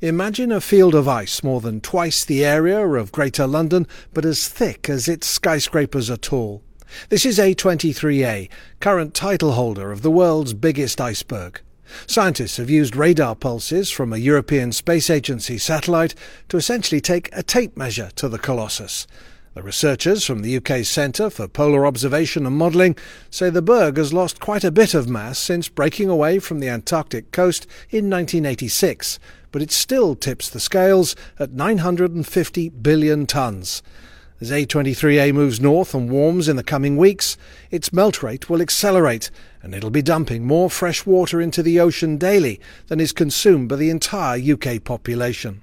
Imagine a field of ice more than twice the area of Greater London, but as thick as its skyscrapers are tall. This is A23A, current title holder of the world's biggest iceberg. Scientists have used radar pulses from a European Space Agency satellite to essentially take a tape measure to the Colossus. The researchers from the UK's Centre for Polar Observation and Modelling say the berg has lost quite a bit of mass since breaking away from the Antarctic coast in 1986, but it still tips the scales at 950 billion tonnes. As A23A moves north and warms in the coming weeks, its melt rate will accelerate and it'll be dumping more fresh water into the ocean daily than is consumed by the entire UK population.